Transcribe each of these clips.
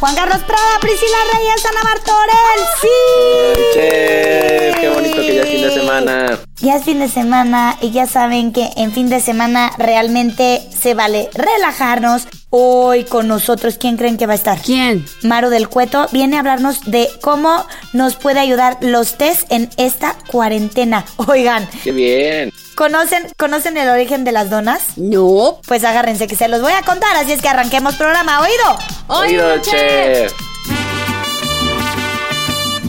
Juan Carlos Prada, Priscila Reyes, Ana Martorell. ¡Sí! Qué bonito que ya es fin de semana. Ya es fin de semana y ya saben que en fin de semana realmente se vale relajarnos. Hoy con nosotros, ¿quién creen que va a estar? ¿Quién? Maru del Cueto viene a hablarnos de cómo nos puede ayudar los test en esta cuarentena. Oigan, Qué bien. ¿Conocen, ¿conocen el origen de las donas? No. Pues agárrense que se los voy a contar, así es que arranquemos programa, ¿oído? Oído, chef.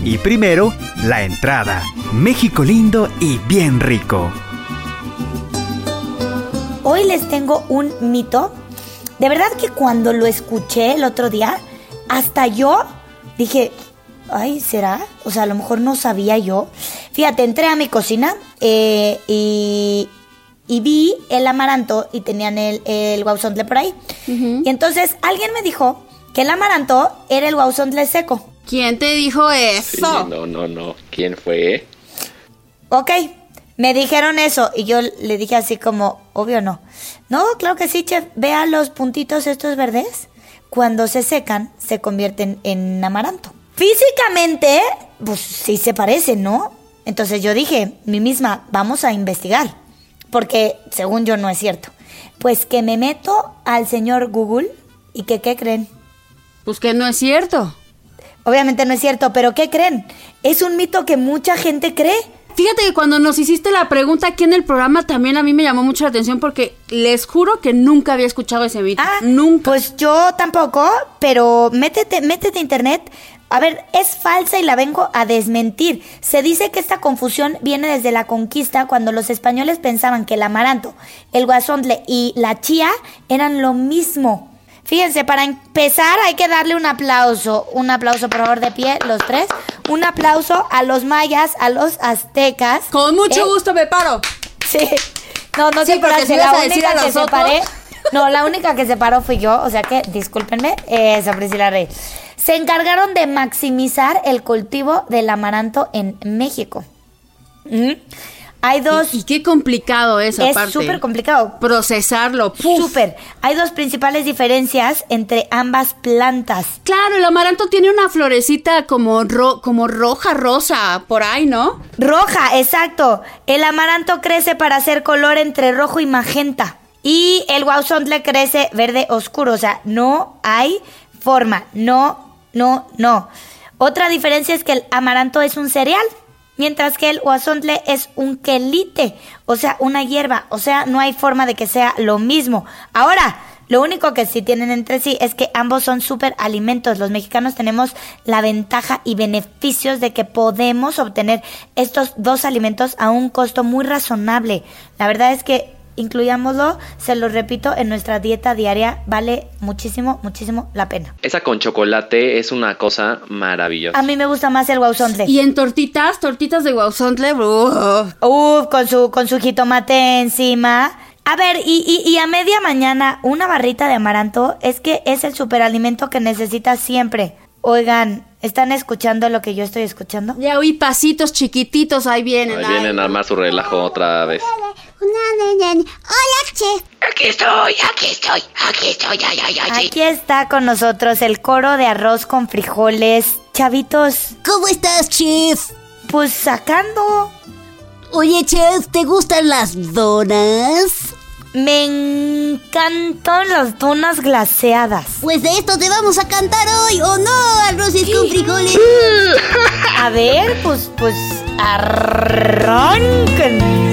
Y primero, la entrada. México lindo y bien rico. Hoy les tengo un mito. De verdad que cuando lo escuché el otro día, hasta yo dije, ay, ¿será? O sea, a lo mejor no sabía yo. Fíjate, entré a mi cocina eh, y, y vi el amaranto y tenían el, el guauzontle por ahí. Y entonces alguien me dijo que el amaranto era el guauzontle seco. ¿Quién te dijo Sí, eso? no, no, no. ¿Quién fue? Ok, me dijeron eso y yo le dije así como, obvio no. No, claro que sí, chef. Vea los puntitos estos verdes. Cuando se secan, se convierten en amaranto. Físicamente, pues sí se parecen, ¿no? Entonces yo dije, mi misma, vamos a investigar. Porque según yo no es cierto. Pues que me meto al señor Google y que, ¿qué creen? Pues que no es cierto. Obviamente no es cierto, pero ¿qué creen? Es un mito que mucha gente cree. Fíjate que cuando nos hiciste la pregunta aquí en el programa también a mí me llamó mucho la atención porque les juro que nunca había escuchado ese mito. Ah, nunca. Pues yo tampoco, pero métete, métete a internet. A ver, es falsa y la vengo a desmentir. Se dice que esta confusión viene desde la conquista cuando los españoles pensaban que el amaranto, el guasontle y la chía eran lo mismo. Fíjense, para empezar hay que darle un aplauso. Un aplauso, por favor, de pie, los tres. Un aplauso a los mayas, a los aztecas. Con mucho Eh, gusto me paro. Sí. No, no Sí, te porque si la a decir única a que se paré. No, la única que se paró fui yo, o sea que, discúlpenme, eso, Priscila Rey. Se encargaron de maximizar el cultivo del amaranto en México. ¿Mm? Hay dos... Y, y qué complicado es, es aparte. súper complicado. Procesarlo. Súper. Hay dos principales diferencias entre ambas plantas. Claro, el amaranto tiene una florecita como, ro- como roja, rosa, por ahí, ¿no? Roja, exacto. El amaranto crece para hacer color entre rojo y magenta. Y el guauzontle crece verde oscuro. O sea, no hay forma. No, no, no. Otra diferencia es que el amaranto es un cereal. Mientras que el guasontle es un quelite, o sea, una hierba, o sea, no hay forma de que sea lo mismo. Ahora, lo único que sí tienen entre sí es que ambos son súper alimentos. Los mexicanos tenemos la ventaja y beneficios de que podemos obtener estos dos alimentos a un costo muy razonable. La verdad es que incluyámoslo, se lo repito, en nuestra dieta diaria vale muchísimo, muchísimo la pena. Esa con chocolate es una cosa maravillosa. A mí me gusta más el guauzontle. Y en tortitas, tortitas de guauzontle, ¡uh! Uf, con su, con su jitomate encima. A ver, y, y, y a media mañana, una barrita de amaranto es que es el superalimento que necesitas siempre. Oigan, ¿están escuchando lo que yo estoy escuchando? Ya oí pasitos chiquititos, ahí vienen. Ahí vienen a armar su relajo otra vez. Hola, chef. Aquí estoy, aquí estoy, aquí estoy, ay, ay, ay, ay. Aquí está con nosotros el coro de arroz con frijoles. Chavitos, ¿Cómo estás, chef? pues sacando. Oye, chef, ¿te gustan las donas? Me encantan las donas glaseadas. Pues de esto te vamos a cantar hoy, ¿o no? Arroces con frijoles. A ver, pues, pues, arránquense.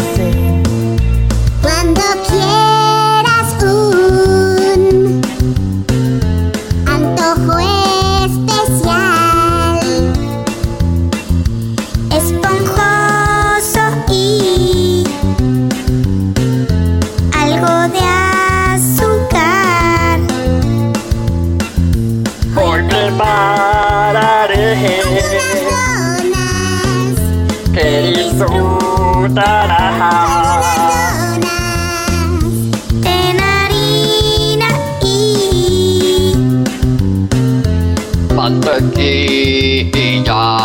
da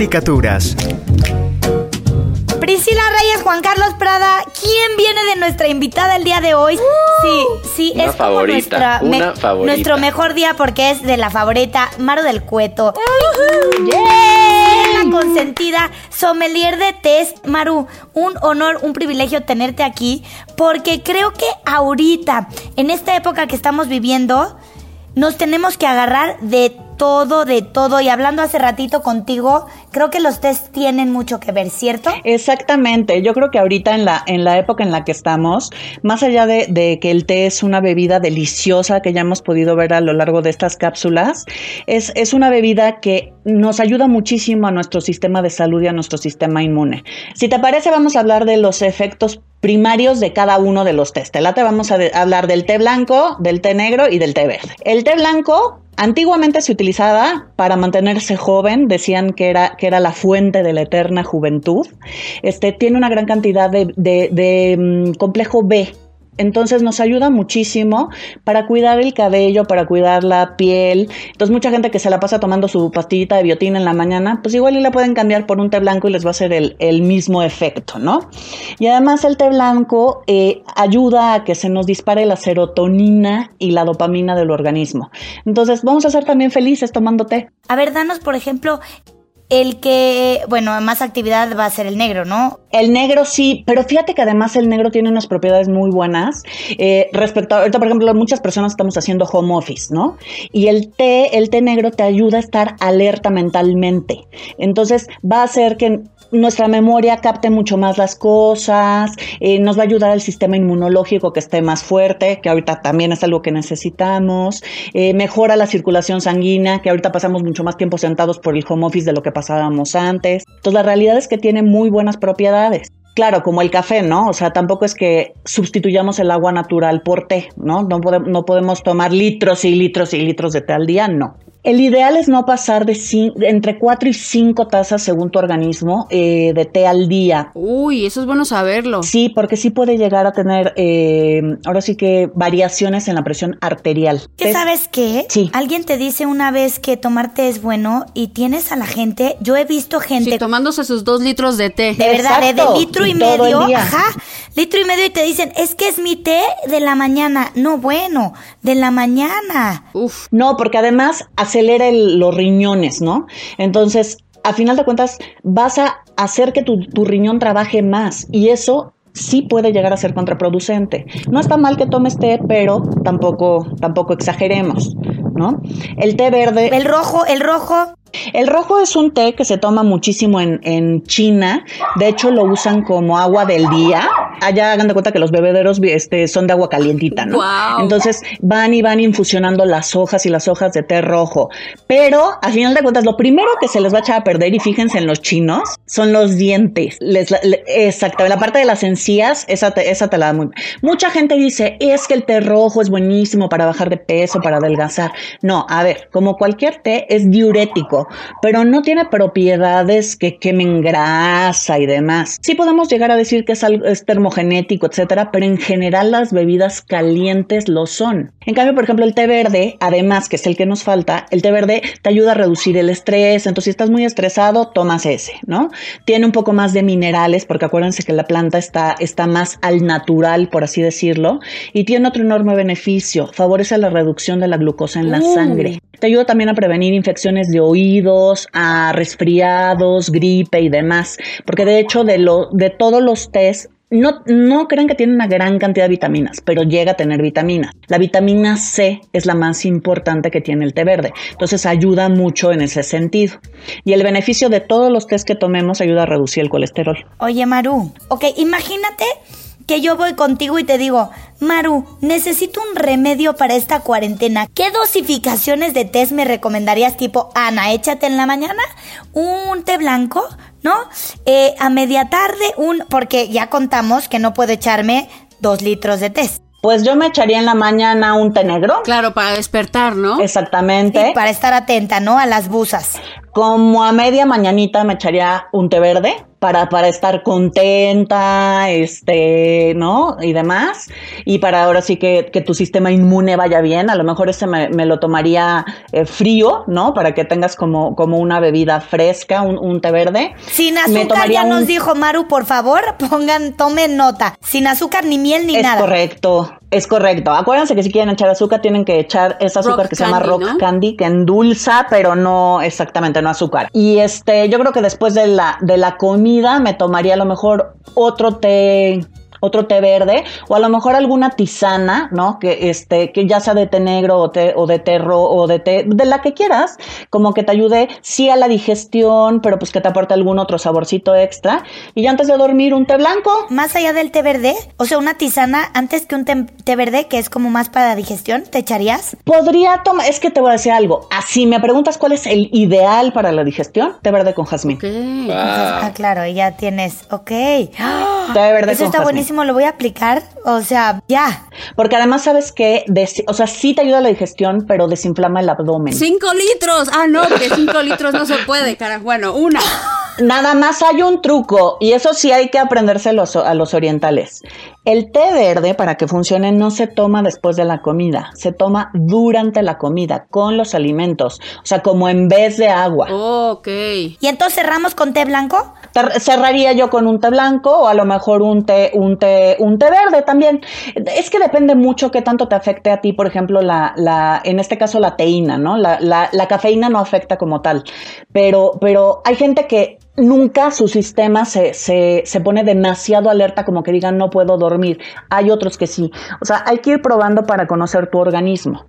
caricaturas. Priscila Reyes, Juan Carlos Prada, ¿quién viene de nuestra invitada el día de hoy? Sí, sí, Una es como favorita, nuestra una favorita. nuestro mejor día porque es de la favorita Maro del Cueto. Yeah. La consentida sommelier de test, Maru. Un honor, un privilegio tenerte aquí porque creo que ahorita, en esta época que estamos viviendo, nos tenemos que agarrar de todo, de todo. Y hablando hace ratito contigo, creo que los test tienen mucho que ver, ¿cierto? Exactamente, yo creo que ahorita en la, en la época en la que estamos, más allá de, de que el té es una bebida deliciosa que ya hemos podido ver a lo largo de estas cápsulas, es, es una bebida que nos ayuda muchísimo a nuestro sistema de salud y a nuestro sistema inmune. Si te parece, vamos a hablar de los efectos primarios de cada uno de los tés. Te late, vamos a hablar del té blanco, del té negro y del té verde. El té blanco Antiguamente se utilizaba para mantenerse joven, decían que era, que era la fuente de la eterna juventud. Este, tiene una gran cantidad de, mm, complejo B. Entonces nos ayuda muchísimo para cuidar el cabello, para cuidar la piel. Entonces mucha gente que se la pasa tomando su pastillita de biotina en la mañana, pues igual y la pueden cambiar por un té blanco y les va a hacer el, mismo efecto, ¿no? Y además el té blanco eh, ayuda a que se nos dispare la serotonina y la dopamina del organismo. Entonces vamos a ser también felices tomando té. A ver, danos, por ejemplo, el que, bueno, más actividad va a ser el negro, ¿no? El negro sí, pero fíjate que además el negro tiene unas propiedades muy buenas. eh, respecto a, ahorita, por ejemplo, muchas personas estamos haciendo home office, ¿no? Y el té, el té negro te ayuda a estar alerta mentalmente. Entonces va a hacer que nuestra memoria capte mucho más las cosas, eh, nos va a ayudar al sistema inmunológico que esté más fuerte, que ahorita también es algo que necesitamos, eh, mejora la circulación sanguínea, que ahorita pasamos mucho más tiempo sentados por el home office de lo que pasábamos antes. Entonces la realidad es que tiene muy buenas propiedades. Claro, como el café, ¿no? O sea, tampoco es que sustituyamos el agua natural por té, ¿no? No, no podemos tomar litros y litros y litros de té al día, no. El ideal es no pasar de cin- entre 4 y 5 tazas según tu organismo eh, de té al día. Uy, eso es bueno saberlo. Sí, porque sí puede llegar a tener, eh, ahora sí que variaciones en la presión arterial. ¿Qué Es- sabes qué? Sí. Alguien te dice una vez que tomar té es bueno y tienes a la gente, yo he visto gente Sí, tomándose sus dos litros de té. de verdad, de, de litro y, y todo el medio, día. ajá, litro y medio y te dicen, es que es mi té de la mañana. No, bueno, de la mañana. Uf. No, porque además acelera el- los riñones, ¿no? Entonces, a final de cuentas, vas a hacer que tu, tu riñón trabaje más y eso sí puede llegar a ser contraproducente. No está mal que tomes té, pero tampoco, tampoco exageremos, ¿no? El té verde. El rojo, el rojo. El rojo es un té que se toma muchísimo en, en China. De hecho, lo usan como agua del día. Allá hagan de cuenta que los bebederos este, son de agua calientita, ¿no? Entonces van y van infusionando las hojas y las hojas de té rojo. Pero a final de cuentas, lo primero que se les va a echar a perder, y fíjense en los chinos, son los dientes. Les, le- exacto, la parte de las encías, esa te, esa te la da muy. Mucha gente dice, es que el té rojo es buenísimo para bajar de peso, para adelgazar. No, a ver, como cualquier té, es diurético, pero no tiene propiedades que quemen grasa y demás. Sí podemos llegar a decir que es, algo, es como genético, etcétera, pero en general las bebidas calientes lo son. En cambio, por ejemplo, el té verde, además que es el que nos falta, el té verde te ayuda a reducir el estrés, entonces si estás muy estresado, tomas ese, ¿no? Tiene un poco más de minerales, porque acuérdense que la planta está, está más al natural, por así decirlo, y tiene otro enorme beneficio, favorece la reducción de la glucosa en la Uh. sangre. Te ayuda también a prevenir infecciones de a resfriados, gripe y demás, porque de hecho de, lo, de todos los tés no, no crean que tiene una gran cantidad de vitaminas, pero llega a tener vitaminas. La vitamina C es la más importante que tiene el té verde, entonces ayuda mucho en ese sentido. Y el beneficio de todos los tés que tomemos ayuda a reducir el colesterol. Oye, Maru, ok, imagínate que yo voy contigo y te digo, Maru, necesito un remedio para esta cuarentena. ¿Qué dosificaciones de test me recomendarías? Tipo, Ana, échate en la mañana un té blanco, ¿no? Eh, a media tarde un... Porque ya contamos que no puedo echarme dos litros de test. Pues yo me echaría en la mañana un té negro. Claro, para despertar, ¿no? Exactamente. Y para estar atenta, ¿no? A las busas. Como a media mañanita me echaría un té verde para, para estar contenta, este, ¿no? Y demás. Y para ahora sí que, que tu sistema inmune vaya bien. A lo mejor ese me, me lo tomaría eh, frío, ¿no? Para que tengas como, como una bebida fresca, un, un té verde. Sin azúcar, ya nos dijo Maru, por favor, pongan, tomen nota. Sin azúcar, ni miel, ni Es nada. correcto, es correcto. Acuérdense que si quieren echar azúcar, tienen que echar ese azúcar Rock que se llama rock ¿no? candy, que endulza, pero no exactamente, no azúcar. Y este, yo creo que después de la, de la comida me tomaría a lo mejor otro té otro té verde o a lo mejor alguna tisana, ¿no? Que este que ya sea de té negro o, té, o de té ro- o de té de la que quieras, como que te ayude sí a la digestión, pero pues que te aporte algún otro saborcito extra y ya antes de dormir un té blanco. Más allá del té verde, o sea, una tisana antes que un té, té verde, que es como más para digestión, ¿te echarías? Podría tomar, es que te voy a decir algo. Así me preguntas cuál es el ideal para la digestión, té verde con jazmín. Ah, claro, y ya tienes, ok. Té verde Eso con está jazmín. buenísimo, lo voy a aplicar, o sea, ya. Porque además sabes que, des- o sea, sí te ayuda a la digestión, pero desinflama el abdomen. ¡Cinco litros! Ah, no, que cinco litros no se puede, cara. Bueno, una. Nada más hay un truco, y eso sí hay que aprendérselo a los orientales. El té verde, para que funcione, no se toma después de la comida, se toma durante la comida, con los alimentos, o sea, como en vez de agua. Ok. ¿Y entonces cerramos con té blanco? Cerraría yo con un té blanco o a lo mejor un té, un té, un té verde también. Es que depende mucho qué tanto te afecte a ti, por ejemplo, la, la, en este caso la teína, ¿no? La, la, la cafeína no afecta como tal. Pero, pero hay gente que nunca su sistema se, se, se pone demasiado alerta como que digan no puedo dormir. Hay otros que sí. O sea, hay que ir probando para conocer tu organismo.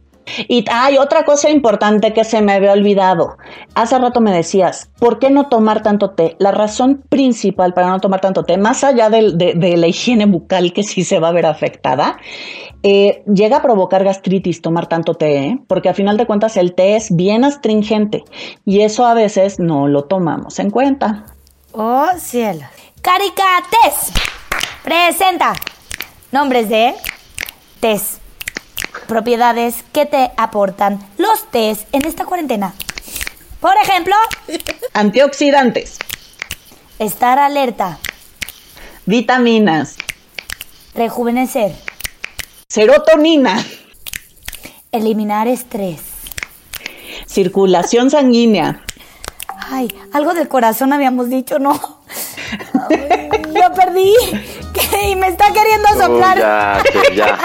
Y hay otra cosa importante que se me había olvidado. Hace rato me decías, ¿por qué no tomar tanto té? La razón principal para no tomar tanto té, más allá de la higiene bucal que sí se va a ver afectada, eh, llega a provocar gastritis tomar tanto té, ¿eh? porque a final de cuentas el té es bien astringente y eso a veces no lo tomamos en cuenta. Oh, cielo. Caricates. Presenta. Nombres de tés. Propiedades que te aportan los tés en esta cuarentena. Por ejemplo, Antioxidantes, estar alerta, vitaminas, rejuvenecer, serotonina, eliminar estrés. circulación sanguínea, Ay, algo del corazón habíamos dicho, ¿no? Ay, Yo perdí. Y me está queriendo Oh, soplar. ya, que ya.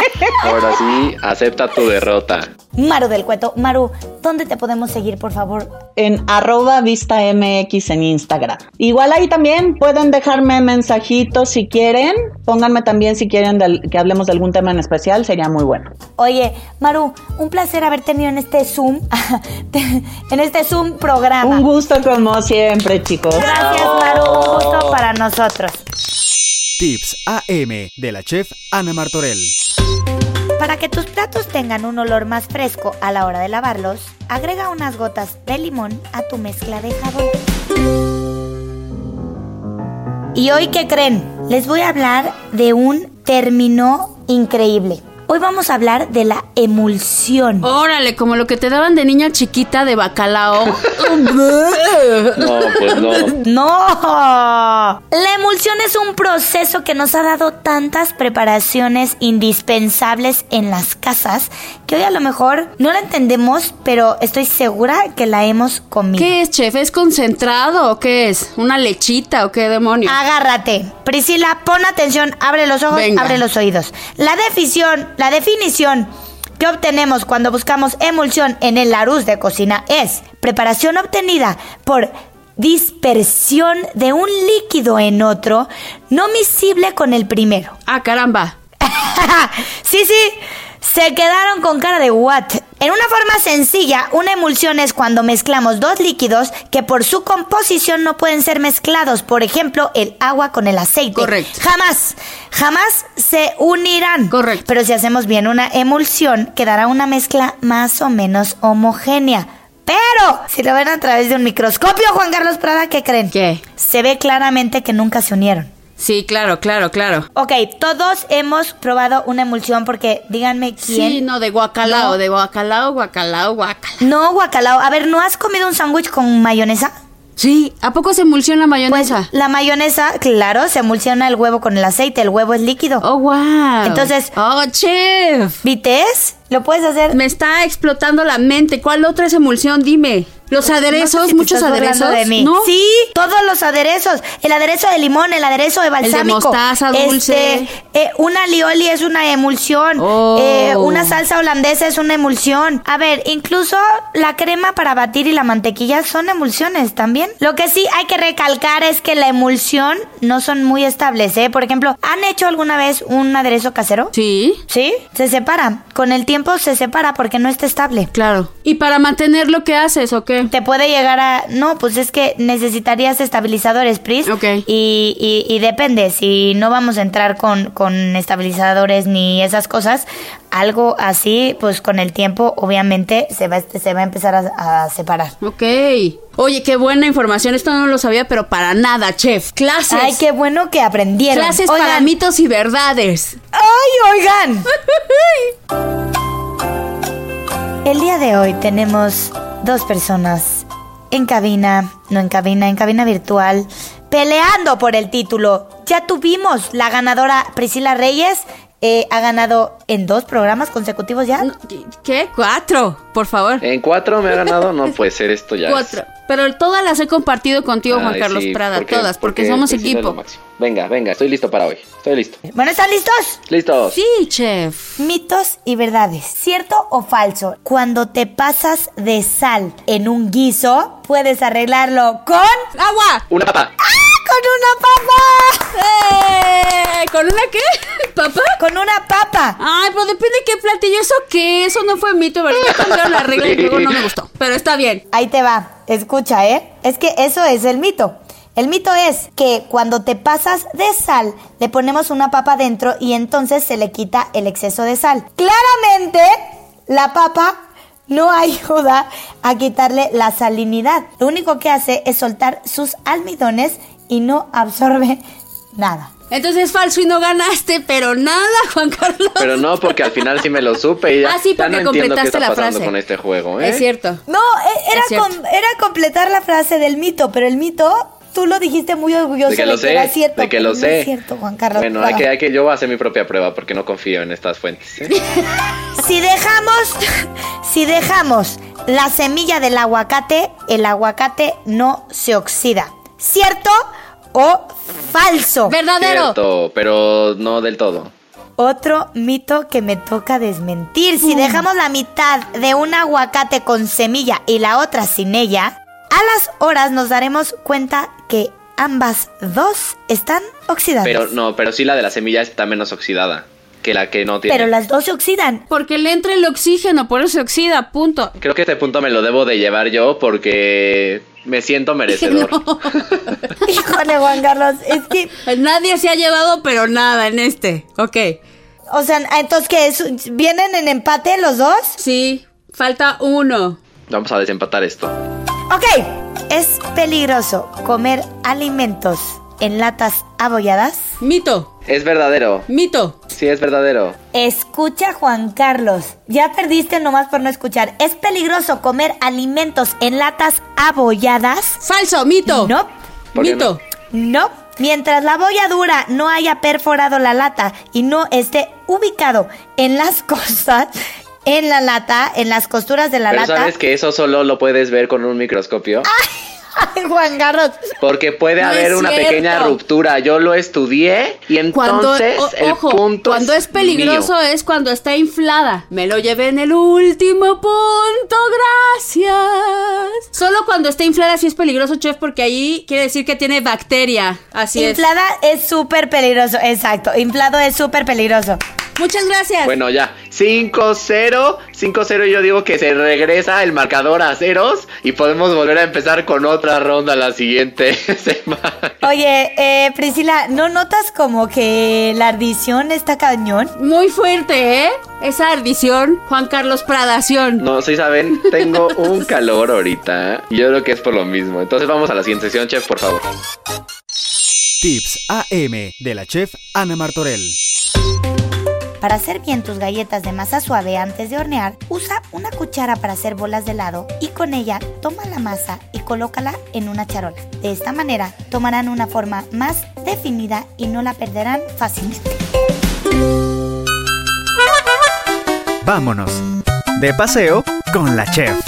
Ahora sí, acepta tu derrota. Maru del Cueto. Maru, ¿dónde te podemos seguir, por favor? en arroba vista mx en Instagram. Igual ahí también pueden dejarme mensajitos si quieren. Pónganme también si quieren del- que hablemos de algún tema en especial, sería muy bueno. Oye, Maru, un placer haber tenido en este Zoom, en este Zoom programa. Un gusto como siempre, chicos. Gracias, Maru. Un gusto para nosotros. Tips AM de la chef Ana Martorell. Para que tus platos tengan un olor más fresco a la hora de lavarlos, agrega unas gotas de limón a tu mezcla de jabón. ¿Y hoy qué creen? Les voy a hablar de un término increíble. Hoy vamos a hablar de la emulsión. Órale, como lo que te daban de niña chiquita de bacalao. No, pues no. No. La emulsión es un proceso que nos ha dado tantas preparaciones indispensables en las casas que hoy a lo mejor no la entendemos, pero estoy segura que la hemos comido. ¿Qué es, chef? ¿Es concentrado o qué es? ¿Una lechita o qué demonios? Agárrate. Priscila, pon atención, abre los ojos, Venga. abre los oídos. La definición, la definición que obtenemos cuando buscamos emulsión en el Larousse de cocina es preparación obtenida por dispersión de un líquido en otro no miscible con el primero. Ah, caramba. sí, sí. Se quedaron con cara de what. En una forma sencilla, una emulsión es cuando mezclamos dos líquidos que por su composición no pueden ser mezclados. Por ejemplo, el agua con el aceite. Correcto. Jamás, jamás se unirán. Correcto. Pero si hacemos bien una emulsión, quedará una mezcla más o menos homogénea. Pero, si lo ven a través de un microscopio, Juan Carlos Prada, ¿qué creen? ¿Qué? Se ve claramente que nunca se unieron. Sí, claro, claro, claro. Ok, todos hemos probado una emulsión porque díganme quién. Sí, no, de guacalao, No. de guacalao, guacalao, guacalao. No, guacalao. A ver, ¿no has comido un sándwich con mayonesa? Sí, ¿a poco se emulsiona Pues mayonesa? la mayonesa, claro, se emulsiona el huevo con el aceite. El huevo es líquido. Oh, wow. Entonces- Oh, chef. ¿Vites? ¿Lo puedes hacer? Me está explotando la mente. ¿Cuál otra es emulsión? Dime. Los aderezos, No sé si te muchos aderezos. de mí. ¿No? Sí, todos los aderezos. El aderezo de limón, el aderezo de balsámico. mostaza dulce. Este, eh, una alioli es una emulsión. Oh. Eh, una salsa holandesa es una emulsión. A ver, incluso la crema para batir y la mantequilla son emulsiones también. Lo que sí hay que recalcar es que la emulsión no son muy estables, ¿eh? Por ejemplo, ¿han hecho alguna vez un aderezo casero? Sí, ¿Sí? Se separa. Con el tiempo se separa porque no está estable. claro. ¿Y para mantenerlo qué haces o qué? Te puede llegar a... No, pues es que necesitarías estabilizadores, Pris. Ok. Y, y- y depende, si no vamos a entrar con, con estabilizadores ni esas cosas, algo así, pues con el tiempo obviamente se va, se va a empezar a, a separar. Ok. Oye, qué buena información. Esto no lo sabía, pero para nada, chef. Clases. Ay, qué bueno que aprendieron. Clases para mitos y verdades. ¡Ay, oigan! El día de hoy tenemos dos personas en cabina, no en cabina, en cabina virtual, peleando por el título. Ya tuvimos la ganadora Priscila Reyes. eh, ha ganado en dos programas consecutivos ya. ¿Qué? Cuatro, por favor. En cuatro me ha ganado, no puede ser esto ya. es- Cuatro. Pero todas las he compartido contigo, Juan Ay, Carlos sí, Prada. todas, porque, somos equipo. Venga, venga, estoy listo para hoy. Estoy listo. Bueno, ¿están listos? Listos. Sí, chef. Mitos y verdades. ¿Cierto o falso? Cuando te pasas de sal en un guiso, puedes arreglarlo con... ¡Agua! Una papa. ¡Con una papa! ¡Eh! ¿Con una qué? ¿Papá? Con una papa. Ay, pero depende de qué platillo. ¿Eso qué? Eso no fue mito, ¿verdad? Ya cambiaron la regla y luego no me gustó. Pero está bien. Ahí te va. Escucha, ¿eh? Es que eso es el mito. El mito es que cuando te pasas de sal, le ponemos una papa dentro y entonces se le quita el exceso de sal. Claramente, la papa no ayuda a quitarle la salinidad. Lo único que hace es soltar sus almidones y no absorbe nada. Entonces es falso y no ganaste, pero nada, Juan Carlos. Pero no, porque al final sí me lo supe y ya, Ah, sí, ya porque no entiendo qué completaste está la pasando frase. con este juego, ¿eh? Es cierto. No, e- era, Es cierto. com- era completar la frase del mito, pero el mito tú lo dijiste muy orgulloso De que lo sé, era cierto. de que lo no sé. es cierto, Juan Carlos. Bueno, hay que, hay que, yo voy a hacer mi propia prueba porque no confío en estas fuentes. ¿eh? Si dejamos, si dejamos la semilla del aguacate, el aguacate no se oxida. ¿Cierto o falso? Verdadero. Cierto, pero no del todo. Otro mito que me toca desmentir. Si dejamos la mitad de un aguacate con semilla y la otra sin ella, a las horas nos daremos cuenta que ambas dos están oxidadas. Pero no, pero sí la de la semilla está menos oxidada que la que no tiene. Pero las dos se oxidan. Porque le entra el oxígeno, por eso se oxida, punto. Creo que este punto me lo debo de llevar yo porque me siento merecedor. Híjole, Juan Carlos, es que, Nadie se ha llevado, pero nada en este. Ok. o sea, entonces que vienen en empate los dos. Sí, falta uno. Vamos a desempatar esto. Ok, es peligroso comer alimentos en latas abolladas. Mito, Es verdadero. mito. Sí, es verdadero. Escucha, Juan Carlos. Ya perdiste nomás por no escuchar. ¿Es peligroso comer alimentos en latas abolladas? Falso, mito. No. ¿Por qué Mito. No. Mientras la bolladura no haya perforado la lata y no esté ubicado en las cosas, en la lata, en las costuras de la Pero lata. sabes que eso solo lo puedes ver con un microscopio. Ay, Juan Carlos. Porque puede No haber es una cierto. pequeña ruptura. Yo lo estudié y Cuando, entonces o- el ojo, punto cuando es, peligroso mío. es cuando está inflada. Me lo llevé en el último punto, gracias. Solo cuando está inflada sí es peligroso, chef, porque ahí quiere decir que tiene bacteria. Así Inflada es súper peligroso, exacto. Inflado es súper peligroso. Muchas gracias. Bueno, ya. 5-0. 5-0 yo digo que se regresa el marcador a ceros y podemos volver a empezar con otra ronda la siguiente semana. Oye, eh, Priscila, ¿no notas como que la ardición está cañón? Muy fuerte, ¿eh? Esa ardición, Juan Carlos Pradación. No, sí saben, tengo un calor ahorita y yo creo que es por lo mismo. Entonces vamos a la siguiente sesión, chef, por favor. Tips AM de la chef Ana Martorell. Para hacer bien tus galletas de masa suave antes de hornear, usa una cuchara para hacer bolas de helado y con ella toma la masa y colócala en una charola. De esta manera tomarán una forma más definida y no la perderán fácilmente. Vámonos. De paseo con la chef.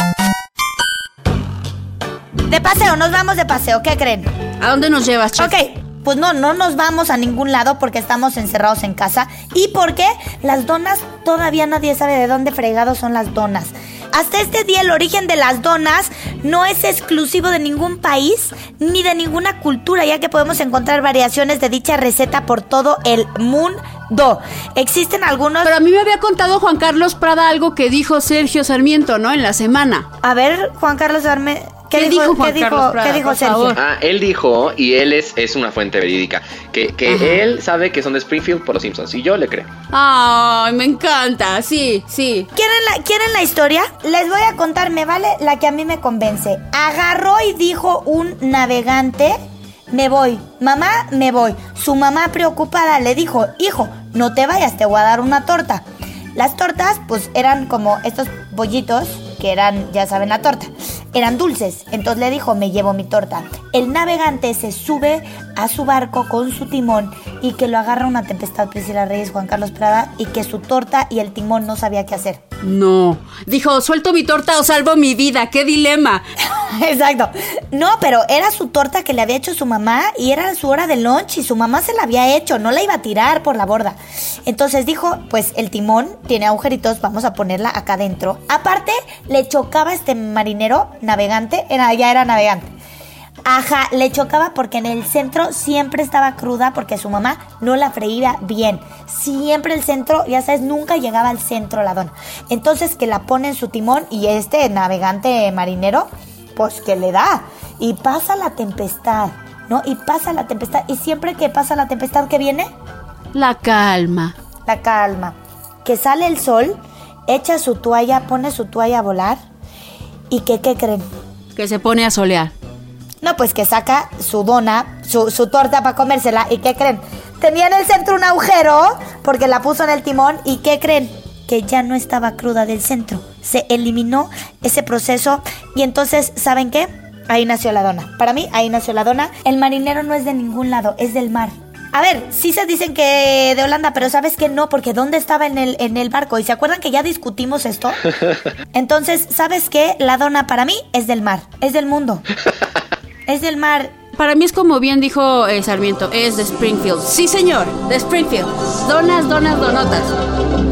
De paseo, nos vamos de paseo, ¿qué creen? ¿A dónde nos llevas, chef? Ok, pues no, no nos vamos a ningún lado porque estamos encerrados en casa y porque las donas todavía nadie sabe de dónde fregados son las donas. Hasta este día el origen de las donas no es exclusivo de ningún país ni de ninguna cultura, ya que podemos encontrar variaciones de dicha receta por todo el mundo. Existen algunos... Pero a mí me había contado Juan Carlos Prada algo que dijo Sergio Sarmiento, ¿no? En la semana. A ver, Juan Carlos Arme... ¿Qué dijo Juan ¿qué Carlos dijo, Prada, ¿qué dijo por Sergio? favor? Ah, él dijo, y él es, es una fuente verídica, que, que él sabe que son de Springfield por los Simpsons, y yo le creo. Ay, me encanta, sí, sí. ¿Quieren la, ¿Quieren la historia? Les voy a contar, me vale la que a mí me convence. Agarró y dijo un navegante, me voy, mamá, me voy. Su mamá preocupada le dijo, hijo, no te vayas, te voy a dar una torta. Las tortas, pues eran como estos bollitos que eran, ya saben, la torta. Eran dulces. Entonces le dijo, me llevo mi torta. El navegante se sube a su barco con su timón y que lo agarra una tempestad Priscila Reyes, Juan Carlos Prada, y que su torta y el timón no sabía qué hacer. No. Dijo, suelto mi torta o salvo mi vida. ¡Qué dilema! Exacto. No, pero era su torta que le había hecho su mamá y era su hora de lunch y su mamá se la había hecho, no la iba a tirar por la borda. Entonces dijo, pues el timón tiene agujeritos, vamos a ponerla acá adentro. Aparte, le chocaba este marinero navegante, era, ya era navegante. Ajá, le chocaba porque en el centro siempre estaba cruda porque su mamá no la freía bien. Siempre el centro, ya sabes, nunca llegaba al centro la dona. Entonces que la pone en su timón y este navegante marinero, pues que le da. Y pasa la tempestad, ¿no? Y pasa la tempestad. Y siempre que pasa la tempestad, ¿qué viene? La calma. La calma. Que sale el sol, echa su toalla, pone su toalla a volar. ¿Y que qué creen? Que se pone a solear. No, pues que saca su dona, su, su torta para comérsela. ¿Y qué creen? Tenía en el centro un agujero porque la puso en el timón. ¿Y qué creen? Que ya no estaba cruda del centro. Se eliminó ese proceso. Y entonces, ¿saben qué? Ahí nació la dona. Para mí, ahí nació la dona. El marinero no es de ningún lado, es del mar. A ver, sí se dicen que de Holanda, pero ¿sabes qué? No, porque ¿dónde estaba en el, en el barco? ¿Y se acuerdan que ya discutimos esto? Entonces, ¿sabes qué? La dona para mí es del mar, es del mundo. Es del mar. Para mí es como bien dijo eh, Sarmiento, es de Springfield. Sí, señor, de Springfield. Donas, donas, donotas.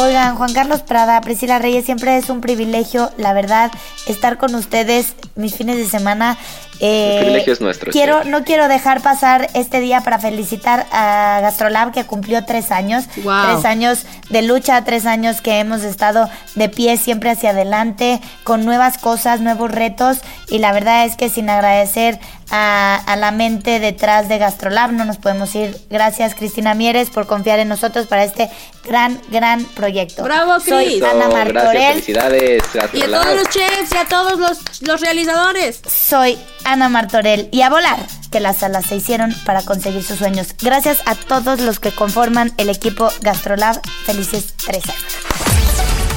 Oigan, Juan Carlos Prada, Priscila Reyes, siempre es un privilegio, la verdad, estar con ustedes mis fines de semana. Eh, El privilegio es nuestro, Quiero, no quiero dejar pasar este día para felicitar a Gastrolab que cumplió tres años. Wow. Tres años de lucha, tres años que hemos estado de pie siempre hacia adelante, con nuevas cosas, nuevos retos. Y la verdad es que sin agradecer a, a la mente detrás de Gastrolab no nos podemos ir. Gracias Cristina Mieres por confiar en nosotros para este gran, gran proyecto. Bravo, Soy Cris. Ana Eso, gracias, Martorell. felicidades. Y a Gastrolab. todos los chefs y a todos los, los realizadores. Soy Ana Martorell. Y a volar. que las alas se hicieron para conseguir sus sueños. Gracias a todos los que conforman el equipo Gastrolab. Felices tres años.